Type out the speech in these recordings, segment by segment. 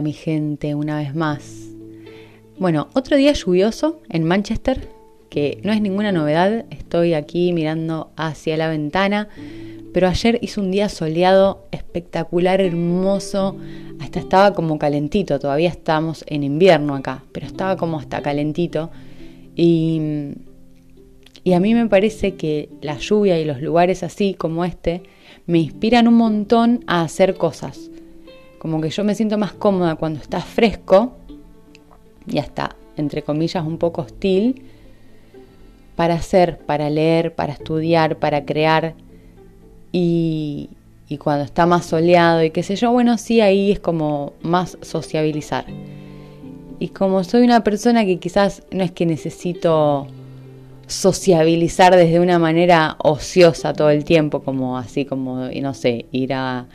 Mi gente, una vez más. Bueno, otro día lluvioso en Manchester, que no es ninguna novedad, estoy aquí mirando hacia la ventana, pero ayer hizo un día soleado, espectacular, hermoso, hasta estaba como calentito, todavía estamos en invierno acá, pero estaba como hasta calentito. Y, y a mí me parece que la lluvia y los lugares así como este me inspiran un montón a hacer cosas como que yo me siento más cómoda cuando está fresco y hasta, entre comillas, un poco hostil para hacer, para leer, para estudiar, para crear. Y, y cuando está más soleado y qué sé yo, bueno, sí, ahí es como más sociabilizar. Y como soy una persona que quizás no es que necesito sociabilizar desde una manera ociosa todo el tiempo, como así como, no sé, ir a,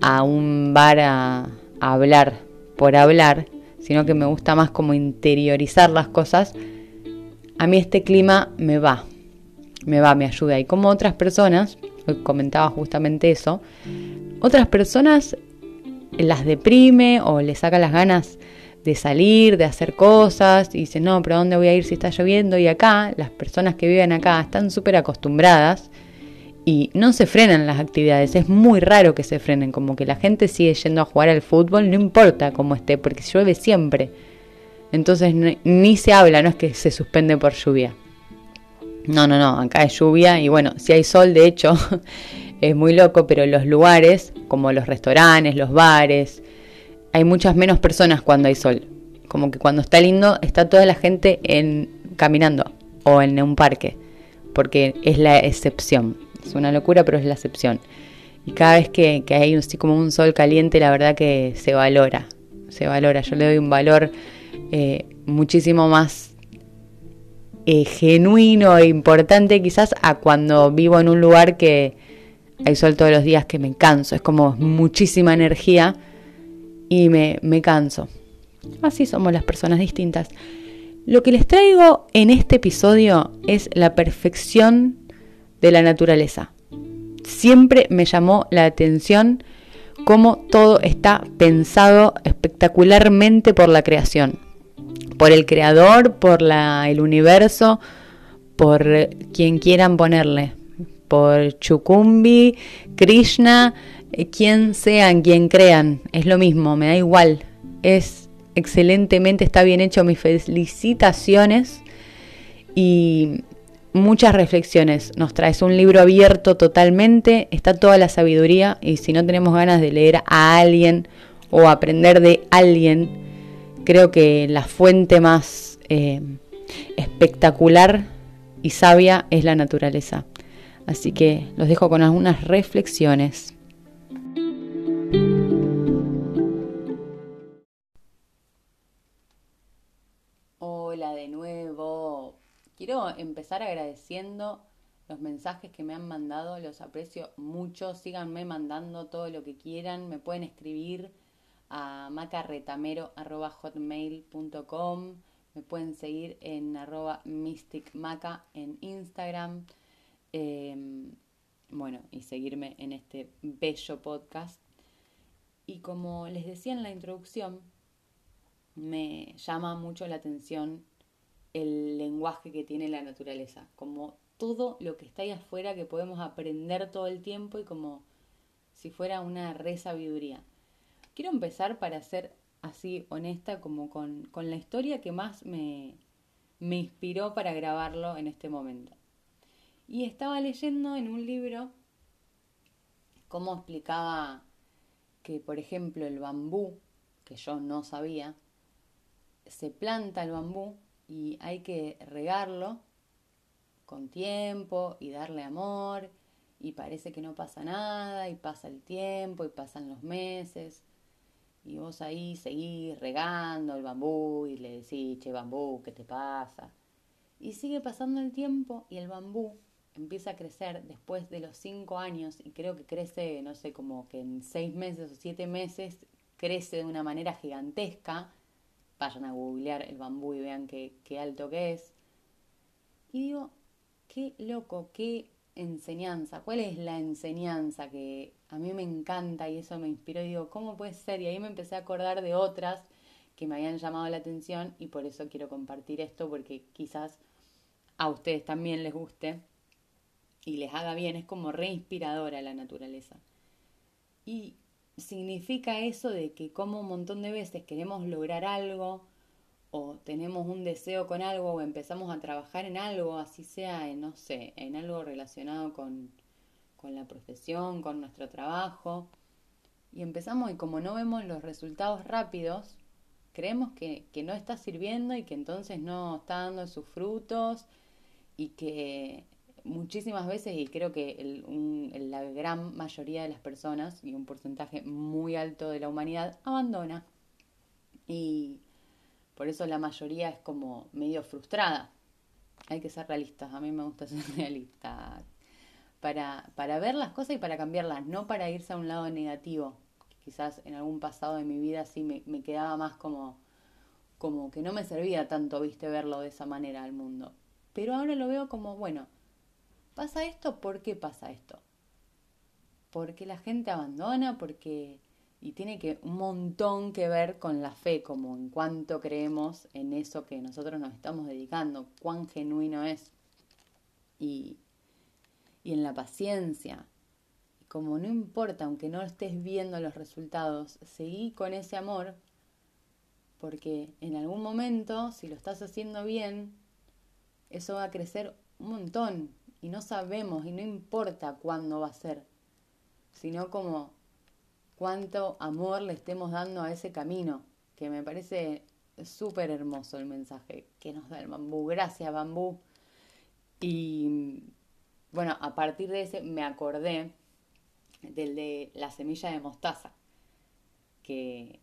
a un bar a, hablar por hablar, sino que me gusta más como interiorizar las cosas, a mí este clima me va, me va, me ayuda. Y como otras personas, hoy comentaba justamente eso, otras personas las deprime o les saca las ganas de salir, de hacer cosas, y dicen, no, pero ¿dónde voy a ir si está lloviendo? Y acá, las personas que viven acá están súper acostumbradas y no se frenan las actividades, es muy raro que se frenen, como que la gente sigue yendo a jugar al fútbol, no importa cómo esté, porque llueve siempre. Entonces ni se habla, no es que se suspende por lluvia. No, no, no, acá es lluvia y bueno, si hay sol, de hecho, es muy loco, pero los lugares, como los restaurantes, los bares, hay muchas menos personas cuando hay sol. Como que cuando está lindo, está toda la gente en, caminando o en un parque, porque es la excepción. Es una locura, pero es la excepción. Y cada vez que, hay así como un sol caliente, la verdad que se valora, se valora. Yo le doy un valor eh, muchísimo más eh, genuino e importante quizás a cuando vivo en un lugar que hay sol todos los días que me canso. Es como muchísima energía y me, me canso. Así somos las personas distintas. Lo que les traigo en este episodio es la perfección de la naturaleza. Siempre me llamó la atención cómo todo está pensado espectacularmente por la creación, por el creador, por la, el universo, por quien quieran ponerle, por Chukumbi, Krishna, quien sean, quien crean, es lo mismo, me da igual, es excelentemente, está bien hecho, mis felicitaciones y muchas reflexiones. Nos traes un libro abierto totalmente, está toda la sabiduría y si no tenemos ganas de leer a alguien o aprender de alguien, creo que la fuente más eh, espectacular y sabia es la naturaleza. Así que los dejo con algunas reflexiones. Empezar agradeciendo los mensajes que me han mandado, los aprecio mucho. Síganme mandando todo lo que quieran. Me pueden escribir a macarretamero.hotmail.com. Me pueden seguir en arroba mysticmaca en Instagram. Em, bueno, y seguirme en este bello podcast. Y como les decía en la introducción, me llama mucho la atención el lenguaje que tiene la naturaleza, como todo lo que está ahí afuera que podemos aprender todo el tiempo y como si fuera una re sabiduría. Quiero empezar para ser así honesta como con, la historia que más me, me inspiró para grabarlo en este momento. Y estaba leyendo en un libro cómo explicaba que, por ejemplo, el bambú, que yo no sabía, se planta el bambú y hay que regarlo con tiempo y darle amor y parece que no pasa nada y pasa el tiempo y pasan los meses y vos ahí seguís regando el bambú y le decís, che bambú, ¿qué te pasa? Y sigue pasando el tiempo y el bambú empieza a crecer después de los cinco años y creo que crece, no sé, como que en seis meses o siete meses crece de una manera gigantesca vayan a googlear el bambú y vean qué, alto que es. Y digo, qué loco, qué enseñanza? ¿Cuál es la enseñanza que a mí me encanta y eso me inspiró? Y digo, ¿cómo puede ser? Y ahí me empecé a acordar de otras que me habían llamado la atención y por eso quiero compartir esto porque quizás a ustedes también les guste y les haga bien. Es como reinspiradora la naturaleza. Y significa eso de que como un montón de veces queremos lograr algo o tenemos un deseo con algo o empezamos a trabajar en algo, así sea, en, no sé, en algo relacionado con, con la profesión, con nuestro trabajo, y empezamos y como no vemos los resultados rápidos, creemos que, que no está sirviendo y que entonces no está dando sus frutos y que muchísimas veces, y creo que la gran mayoría de las personas, y un porcentaje muy alto de la humanidad, abandona. Y por eso la mayoría es como medio frustrada. Hay que ser realistas, a mí me gusta ser realista. Para, para ver las cosas y para cambiarlas, no para irse a un lado negativo. Quizás en algún pasado de mi vida sí me, me quedaba más como, como que no me servía tanto, viste, verlo de esa manera al mundo. Pero ahora lo veo como, bueno, ¿Pasa esto? ¿Por qué pasa esto? Porque la gente abandona, porque... Y tiene que un montón que ver con la fe, como en cuánto creemos en eso que nosotros nos estamos dedicando, cuán genuino es. Y, y en la paciencia. Como no importa, aunque no estés viendo los resultados, seguí con ese amor, porque en algún momento, si lo estás haciendo bien, eso va a crecer un montón y no sabemos y no importa cuándo va a ser, sino como cuánto amor le estemos dando a ese camino, que me parece súper hermoso el mensaje que nos da el bambú. Gracias, bambú. Y bueno, a partir de ese me acordé del de la semilla de mostaza, que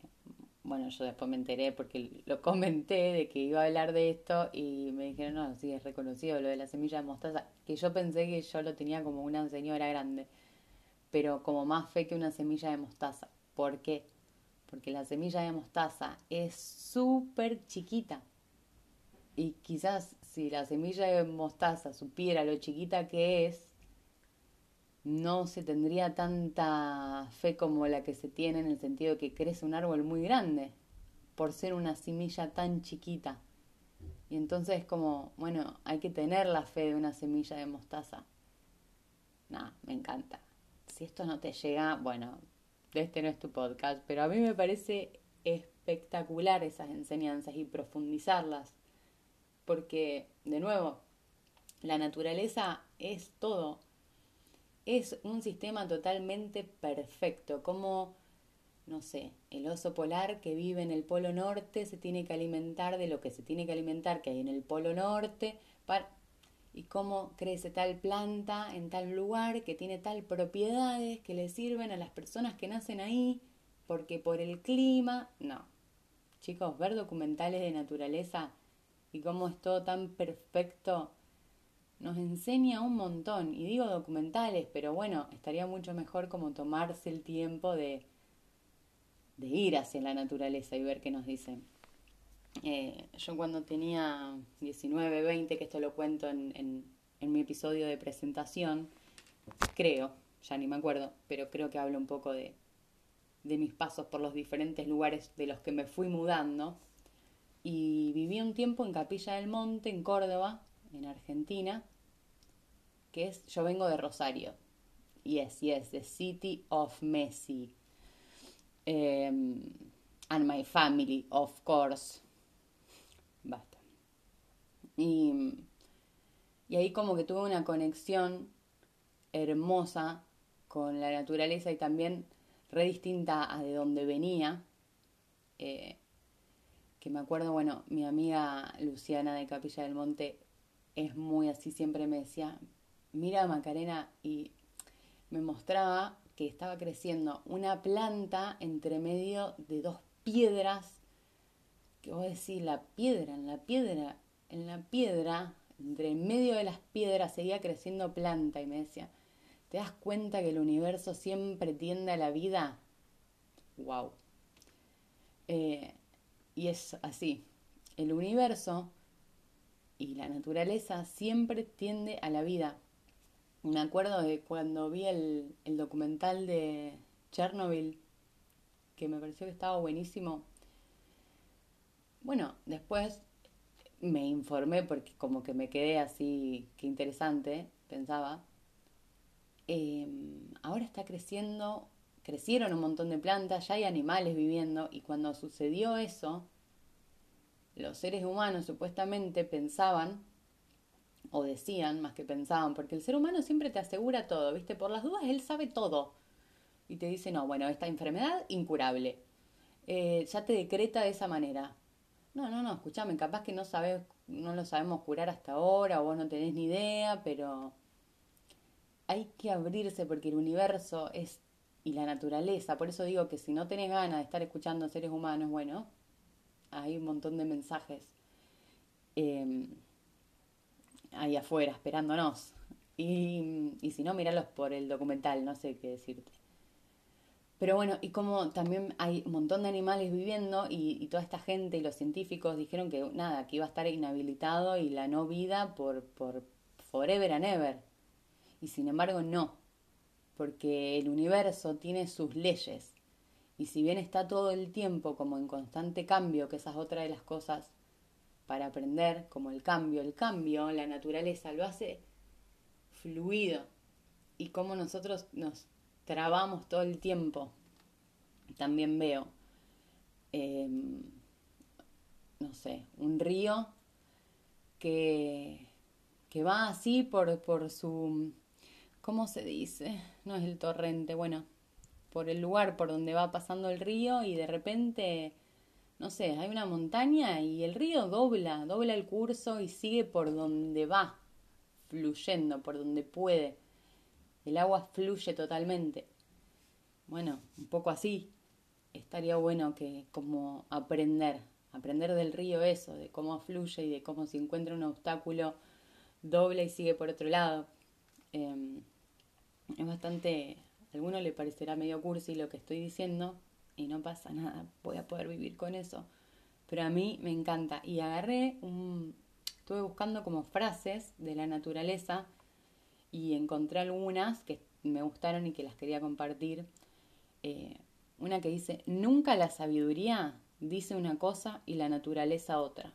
bueno, yo después me enteré porque lo comenté de que iba a hablar de esto y me dijeron, no, sí, es reconocido lo de la semilla de mostaza, que yo pensé que yo lo tenía como una señora grande, pero como más fe que una semilla de mostaza. ¿Por qué? Porque la semilla de mostaza es súper chiquita. Y quizás si la semilla de mostaza supiera lo chiquita que es, no se tendría tanta fe como la que se tiene en el sentido de que crece un árbol muy grande por ser una semilla tan chiquita. Y entonces como, bueno, hay que tener la fe de una semilla de mostaza. Nada, me encanta. Si esto no te llega, bueno, este no es tu podcast, pero a mí me parece espectacular esas enseñanzas y profundizarlas. Porque, de nuevo, la naturaleza es todo es un sistema totalmente perfecto, como, no sé, el oso polar que vive en el Polo Norte se tiene que alimentar de lo que se tiene que alimentar que hay en el Polo Norte, para, y cómo crece tal planta en tal lugar que tiene tal propiedades que le sirven a las personas que nacen ahí, porque por el clima, no. Chicos, ver documentales de naturaleza y cómo es todo tan perfecto nos enseña un montón. Y digo documentales, pero bueno, estaría mucho mejor como tomarse el tiempo de, de ir hacia la naturaleza y ver qué nos dicen. Eh, yo cuando tenía 19, 20, que esto lo cuento en, en, en mi episodio de presentación, creo, ya ni me acuerdo, pero creo que hablo un poco de, de mis pasos por los diferentes lugares de los que me fui mudando. Y viví un tiempo en Capilla del Monte, en Córdoba, en Argentina, que es Yo vengo de Rosario. Yes, yes, the city of Messi. Em, and my family, of course. Basta. Y, y ahí como que tuve una conexión hermosa con la naturaleza y también re distinta a de donde venía. Eh, que me acuerdo, bueno, mi amiga Luciana de Capilla del Monte es muy así, siempre me decía, mira Macarena y me mostraba que estaba creciendo una planta entre medio de dos piedras, que vos decís, la piedra, en la piedra, en la piedra, entre medio de las piedras seguía creciendo planta y me decía, ¿te das cuenta que el universo siempre tiende a la vida? ¡Wow! Eh, y es así, el universo y la naturaleza siempre tiende a la vida. Me acuerdo de cuando vi el, documental de Chernobyl, que me pareció que estaba buenísimo. Bueno, después me informé porque como que me quedé así, qué interesante, pensaba. Em, ahora está creciendo, crecieron un montón de plantas, ya hay animales viviendo y cuando sucedió eso, los seres humanos supuestamente pensaban, o decían más que pensaban, porque el ser humano siempre te asegura todo, ¿viste? Por las dudas él sabe todo. Y te dice, no, bueno, esta enfermedad incurable. Eh, ya te decreta de esa manera. No, no, no, escúchame, capaz que no sabes, no lo sabemos curar hasta ahora, o vos no tenés ni idea, pero hay que abrirse porque el universo es y la naturaleza, por eso digo que si no tenés ganas de estar escuchando seres humanos, bueno, hay un montón de mensajes em, ahí afuera esperándonos. Y, y si no, míralos por el documental, no sé qué decirte. Pero bueno, y como también hay un montón de animales viviendo y, y, toda esta gente y los científicos dijeron que nada, que iba a estar inhabilitado y la no vida por, por forever and ever. Y sin embargo no, porque el universo tiene sus leyes y si bien está todo el tiempo como en constante cambio, que esa es otra de las cosas para aprender, como el cambio, el cambio, la naturaleza lo hace fluido. Y como nosotros nos trabamos todo el tiempo. También veo, em, no sé, un río que, que va así por, por su, ¿cómo se dice? No es el torrente, bueno, por el lugar por donde va pasando el río y de repente, no sé, hay una montaña y el río dobla, dobla el curso y sigue por donde va, fluyendo, por donde puede. El agua fluye totalmente. Bueno, un poco así. Estaría bueno que como aprender, aprender del río eso, de cómo fluye y de cómo se encuentra un obstáculo, dobla y sigue por otro lado. Em, es bastante a alguno le parecerá medio cursi lo que estoy diciendo y no pasa nada, voy a poder vivir con eso. Pero a mí me encanta. Y agarré un... Estuve buscando como frases de la naturaleza y encontré algunas que me gustaron y que las quería compartir. Eh, una que dice, nunca la sabiduría dice una cosa y la naturaleza otra.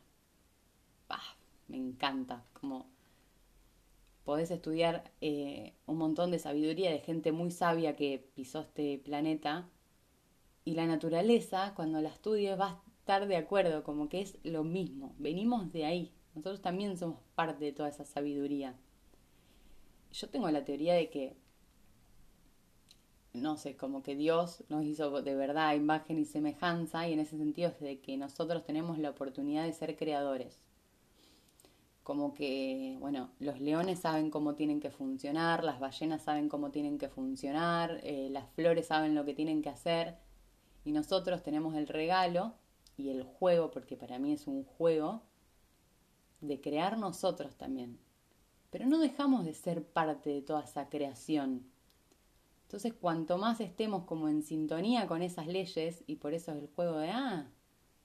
me encanta, como podés estudiar eh, un montón de sabiduría de gente muy sabia que pisó este planeta y la naturaleza, cuando la estudies, va a estar de acuerdo, como que es lo mismo, venimos de ahí, nosotros también somos parte de toda esa sabiduría. Yo tengo la teoría de que, no sé, como que Dios nos hizo de verdad imagen y semejanza y en ese sentido es de que nosotros tenemos la oportunidad de ser creadores. Como que, bueno, los leones saben cómo tienen que funcionar, las ballenas saben cómo tienen que funcionar, eh, las flores saben lo que tienen que hacer, y nosotros tenemos el regalo y el juego, porque para mí es un juego, de crear nosotros también. Pero no dejamos de ser parte de toda esa creación. Entonces, cuanto más estemos como en sintonía con esas leyes, y por eso es el juego de, ah,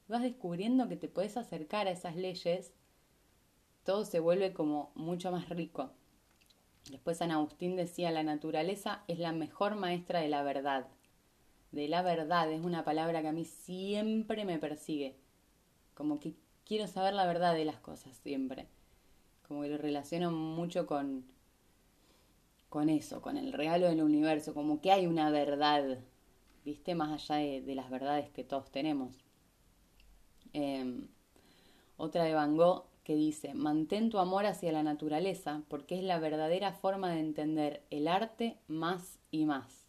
vas descubriendo que te puedes acercar a esas leyes, todo se vuelve como mucho más rico. Después San Agustín decía, la naturaleza es la mejor maestra de la verdad. De la verdad es una palabra que a mí siempre me persigue. Como que quiero saber la verdad de las cosas siempre. Como que lo relaciono mucho con, con eso, con el regalo del universo. Como que hay una verdad, ¿viste? Más allá de, las verdades que todos tenemos. Em, otra de Van Gogh que dice, mantén tu amor hacia la naturaleza porque es la verdadera forma de entender el arte más y más.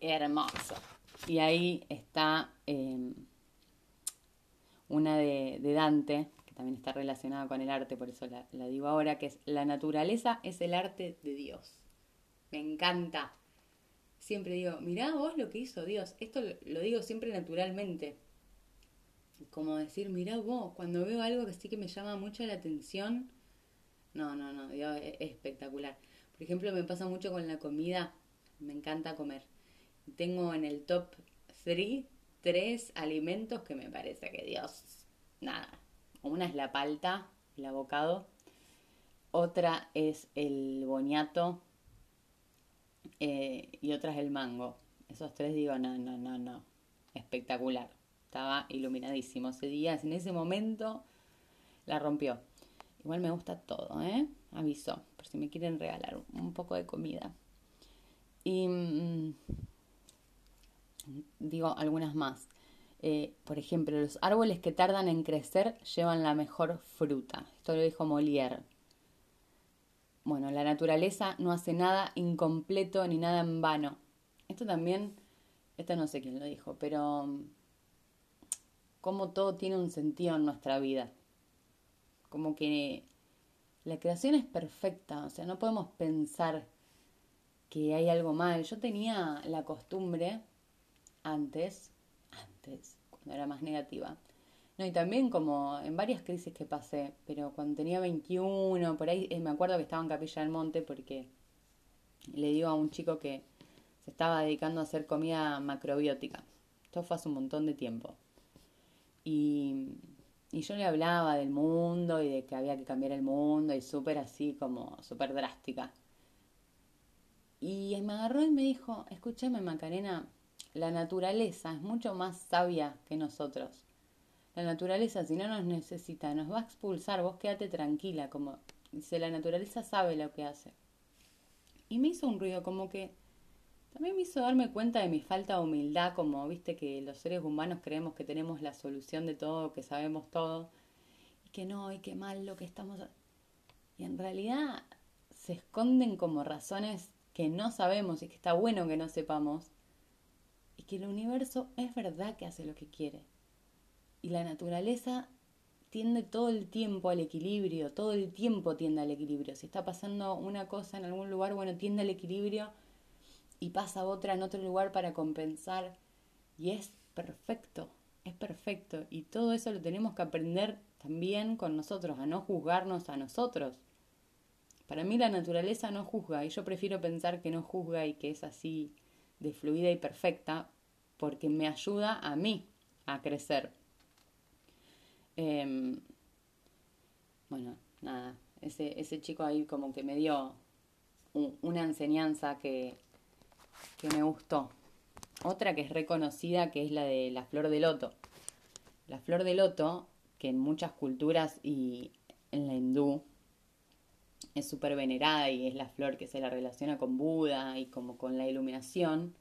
Hermoso. Y ahí está em, una de, Dante, que también está relacionada con el arte, por eso la, digo ahora, que es, la naturaleza es el arte de Dios. Me encanta. Siempre digo, mirá vos lo que hizo Dios. Esto lo digo siempre naturalmente como decir, mira vos, cuando veo algo que sí que me llama mucho la atención, no, no, no, es espectacular. Por ejemplo, me pasa mucho con la comida, me encanta comer. Tengo en el top 3 tres alimentos que me parece que Dios, nada. Una es la palta, el abocado. otra es el boniato eh, y otra es el mango. Esos tres digo, no, no, no, no. Espectacular. Estaba iluminadísimo ese día. En ese momento la rompió. Igual me gusta todo, ¿eh? Aviso, por si me quieren regalar un poco de comida. Y mm, digo algunas más. Eh, por ejemplo, los árboles que tardan en crecer llevan la mejor fruta. Esto lo dijo Molière. Bueno, la naturaleza no hace nada incompleto ni nada en vano. Esto también, esto no sé quién lo dijo, pero mm, como todo tiene un sentido en nuestra vida. Como que la creación es perfecta, o sea, no podemos pensar que hay algo mal. Yo tenía la costumbre antes, antes, cuando era más negativa. No, y también como en varias crisis que pasé, pero cuando tenía 21, por ahí eh, me acuerdo que estaba en Capilla del Monte porque le digo a un chico que se estaba dedicando a hacer comida macrobiótica. Esto fue hace un montón de tiempo. Y, yo le hablaba del mundo y de que había que cambiar el mundo y súper así como súper drástica. Y me agarró y me dijo, escúchame Macarena, la naturaleza es mucho más sabia que nosotros. La naturaleza, si no nos necesita, nos va a expulsar, vos quédate tranquila, como dice, la naturaleza sabe lo que hace. Y me hizo un ruido, como que también me hizo darme cuenta de mi falta de humildad, como viste que los seres humanos creemos que tenemos la solución de todo, que sabemos todo, y que no, y que mal lo que estamos... Y en realidad se esconden como razones que no sabemos y que está bueno que no sepamos, que el universo es verdad que hace lo que quiere. Y la naturaleza tiende todo el tiempo al equilibrio, todo el tiempo tiende al equilibrio. Si está pasando una cosa en algún lugar, bueno, tiende al equilibrio y pasa otra en otro lugar para compensar. Y es perfecto, es perfecto. Y todo eso lo tenemos que aprender también con nosotros, a no juzgarnos a nosotros. Para mí la naturaleza no juzga y yo prefiero pensar que no juzga y que es así de fluida y perfecta porque me ayuda a mí a crecer. Em, bueno, nada, ese, ese chico ahí como que me dio una enseñanza que, que me gustó. Otra que es reconocida, que es la de la flor de loto. La flor de loto, que en muchas culturas y en la hindú es súper venerada y es la flor que se la relaciona con Buda y como con la iluminación.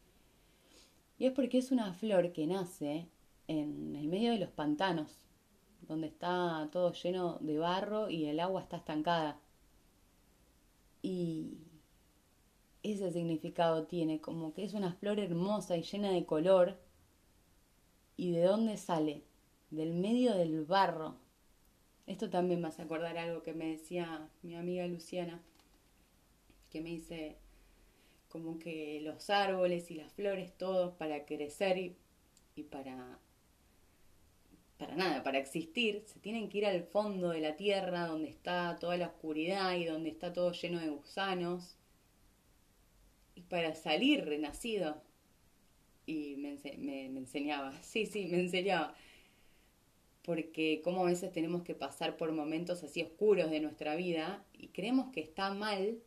Y es porque es una flor que nace en el medio de los pantanos, donde está todo lleno de barro y el agua está estancada. Y ese significado tiene, como que es una flor hermosa y llena de color. ¿Y de dónde sale? Del medio del barro, esto también me hace acordar algo que me decía mi amiga Luciana, que me dice como que los árboles y las flores, todos para crecer y, para para nada, para existir, se tienen que ir al fondo de la tierra donde está toda la oscuridad y donde está todo lleno de gusanos. Y para salir renacido. Y me, me, me enseñaba, sí, sí, me enseñaba porque como a veces tenemos que pasar por momentos así oscuros de nuestra vida y creemos que está mal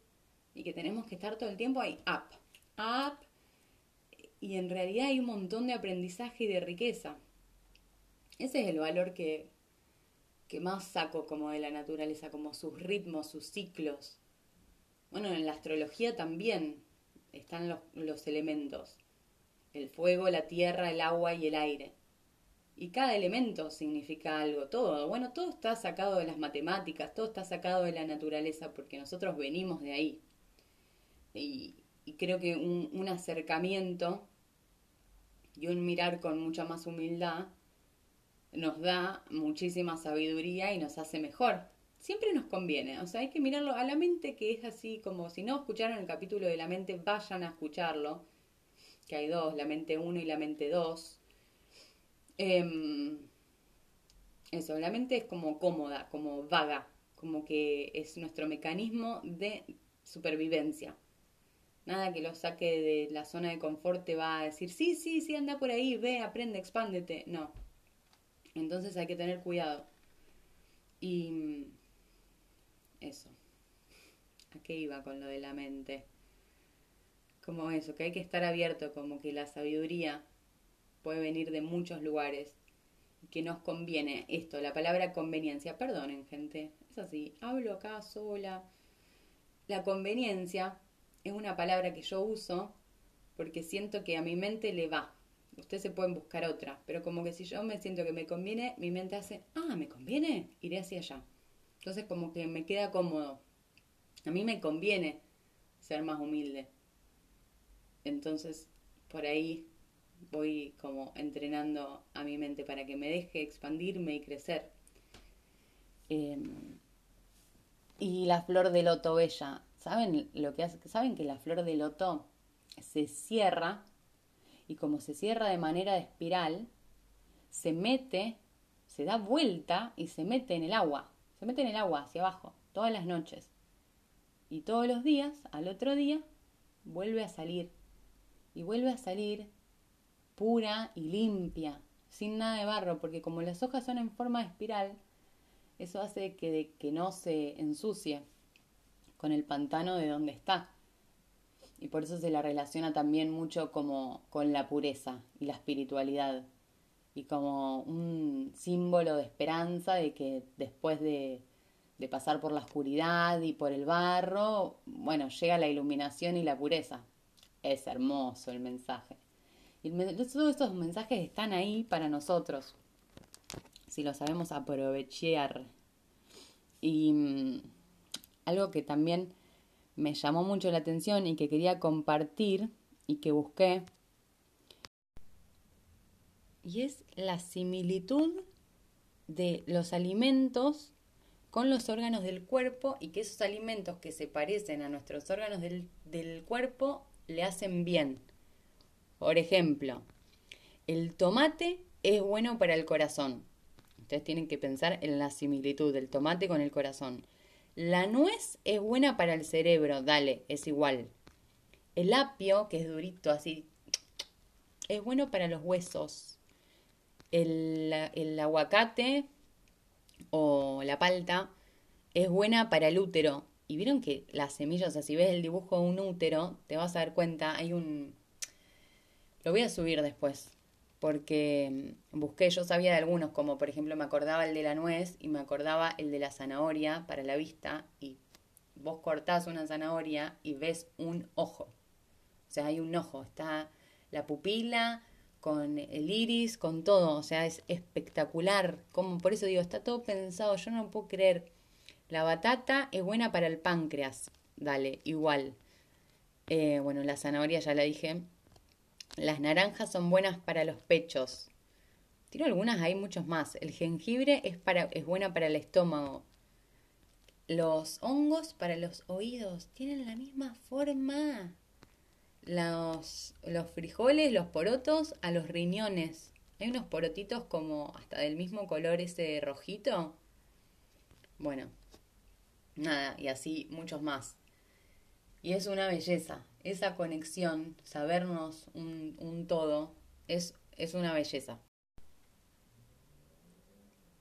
y que tenemos que estar todo el tiempo ahí, up, up, y en realidad hay un montón de aprendizaje y de riqueza. Ese es el valor que, que más saco como de la naturaleza, como sus ritmos, sus ciclos. Bueno, en la astrología también están los, los elementos, el fuego, la tierra, el agua y el aire y cada elemento significa algo, todo. Bueno, todo está sacado de las matemáticas, todo está sacado de la naturaleza, porque nosotros venimos de ahí. Y, creo que un, un, acercamiento y un mirar con mucha más humildad nos da muchísima sabiduría y nos hace mejor. Siempre nos conviene, o sea, hay que mirarlo a la mente que es así como si no escucharon el capítulo de la mente, vayan a escucharlo, que hay dos, la mente 1 y la mente 2 Em, eso, la mente es como cómoda, como vaga, como que es nuestro mecanismo de supervivencia. Nada que lo saque de la zona de confort te va a decir, sí, sí, sí, anda por ahí, ve, aprende, expándete. No. Entonces hay que tener cuidado. Y eso. ¿A qué iba con lo de la mente? Como eso, que hay que estar abierto, como que la sabiduría puede venir de muchos lugares que nos conviene esto, la palabra conveniencia. Perdonen, gente, es así, hablo acá sola. La conveniencia es una palabra que yo uso porque siento que a mi mente le va. Ustedes se pueden buscar otra, pero como que si yo me siento que me conviene, mi mente hace, ah, me conviene, iré hacia allá. Entonces como que me queda cómodo. A mí me conviene ser más humilde. Entonces, por ahí voy como entrenando a mi mente para que me deje expandirme y crecer. Em, y la flor de loto bella, ¿saben lo que? ¿Saben que la flor de loto se cierra y como se cierra de manera de espiral, se mete, se da vuelta y se mete en el agua, se mete en el agua hacia abajo todas las noches. Y todos los días, al otro día, vuelve a salir. Y vuelve a salir pura y limpia, sin nada de barro, porque como las hojas son en forma de espiral, eso hace que, que no se ensucie con el pantano de donde está. Y por eso se la relaciona también mucho como con la pureza y la espiritualidad. Y como un símbolo de esperanza de que después de, pasar por la oscuridad y por el barro, bueno, llega la iluminación y la pureza. Es hermoso el mensaje. Y todos estos mensajes están ahí para nosotros, si lo sabemos aprovechar. Y mm, algo que también me llamó mucho la atención y que quería compartir y que busqué, y es la similitud de los alimentos con los órganos del cuerpo y que esos alimentos que se parecen a nuestros órganos del, del cuerpo le hacen bien. Por ejemplo, el tomate es bueno para el corazón. Ustedes tienen que pensar en la similitud del tomate con el corazón. La nuez es buena para el cerebro, dale, es igual. El apio, que es durito así, es bueno para los huesos. El, el aguacate o la palta es buena para el útero. Y vieron que las semillas, o sea, si ves el dibujo de un útero, te vas a dar cuenta, hay un, lo voy a subir después, porque mm, busqué, yo sabía de algunos, como por ejemplo me acordaba el de la nuez y me acordaba el de la zanahoria para la vista, y vos cortás una zanahoria y ves un ojo. O sea, hay un ojo, está la pupila con el iris, con todo, o sea, es espectacular. Como por eso digo, está todo pensado, yo no puedo creer. La batata es buena para el páncreas, dale, igual. Eh, bueno, la zanahoria ya la dije, las naranjas son buenas para los pechos. Tiro algunas, hay muchos más. El jengibre es, para, es buena para el estómago. Los hongos para los oídos tienen la misma forma. Los, los frijoles, los porotos a los riñones. Hay unos porotitos como hasta del mismo color ese rojito. Bueno, nada, y así muchos más. Y es una belleza. Esa conexión, sabernos un, todo, es, es, una belleza.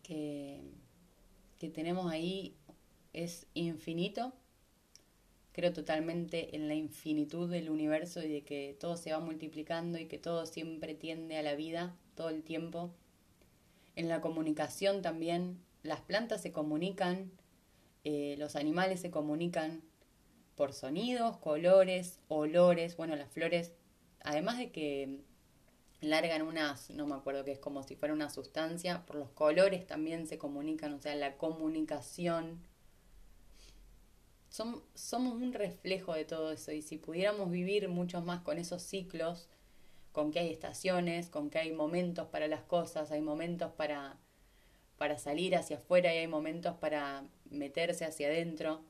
Que, que tenemos ahí es infinito. Creo totalmente en la infinitud del universo y de que todo se va multiplicando y que todo siempre tiende a la vida todo el tiempo. En la comunicación también, las plantas se comunican, eh, los animales se comunican, por sonidos, colores, olores, bueno, las flores, además de que largan unas, no me acuerdo que es como si fuera una sustancia, por los colores también se comunican, o sea, la comunicación. somos un reflejo de todo eso y si pudiéramos vivir mucho más con esos ciclos, con que hay estaciones, con que hay momentos para las cosas, hay momentos para, para salir hacia afuera y hay momentos para meterse hacia adentro,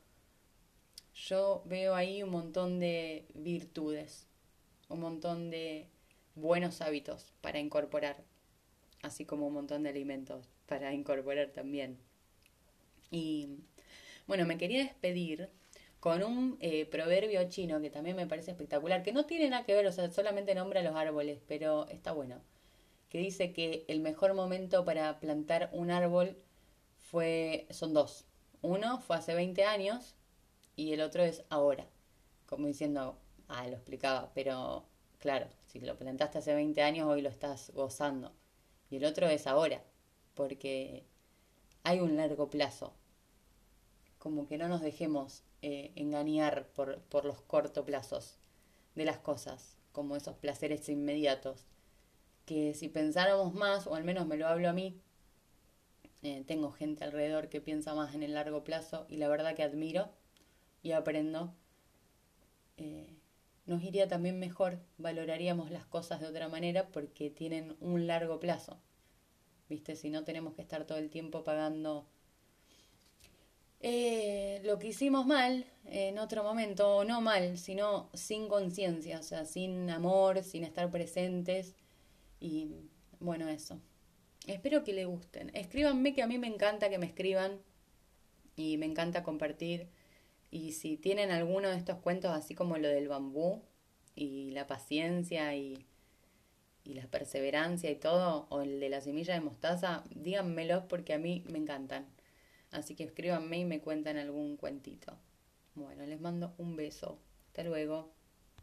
yo veo ahí un montón de virtudes, un montón de buenos hábitos para incorporar, así como un montón de alimentos para incorporar también. Y bueno, me quería despedir con un eh, proverbio chino que también me parece espectacular, que no tiene nada que ver, o sea, solamente nombra los árboles, pero está bueno, que dice que el mejor momento para plantar un árbol fue, son dos. Uno fue hace 20 años y el otro es ahora. Como diciendo, ah, lo explicaba, pero claro, si lo plantaste hace 20 años, hoy lo estás gozando. Y el otro es ahora, porque hay un largo plazo. Como que no nos dejemos eh, engañar por, por los plazos de las cosas, como esos placeres inmediatos. Que si pensáramos más, o al menos me lo hablo a mí, eh, tengo gente alrededor que piensa más en el largo plazo y la verdad que admiro y aprendo, eh, nos iría también mejor, valoraríamos las cosas de otra manera porque tienen un largo plazo. ¿Viste? Si no tenemos que estar todo el tiempo pagando eh, lo que hicimos mal en otro momento, o no mal, sino sin conciencia, o sea, sin amor, sin estar presentes. Y bueno, eso. Espero que le gusten. Escríbanme que a mí me encanta que me escriban y me encanta compartir. Y si tienen alguno de estos cuentos, así como lo del bambú y la paciencia y, y la perseverancia y todo, o el de la semilla de mostaza, díganmelos porque a mí me encantan. Así que escríbanme y me cuentan algún cuentito. Bueno, les mando un beso. Hasta luego.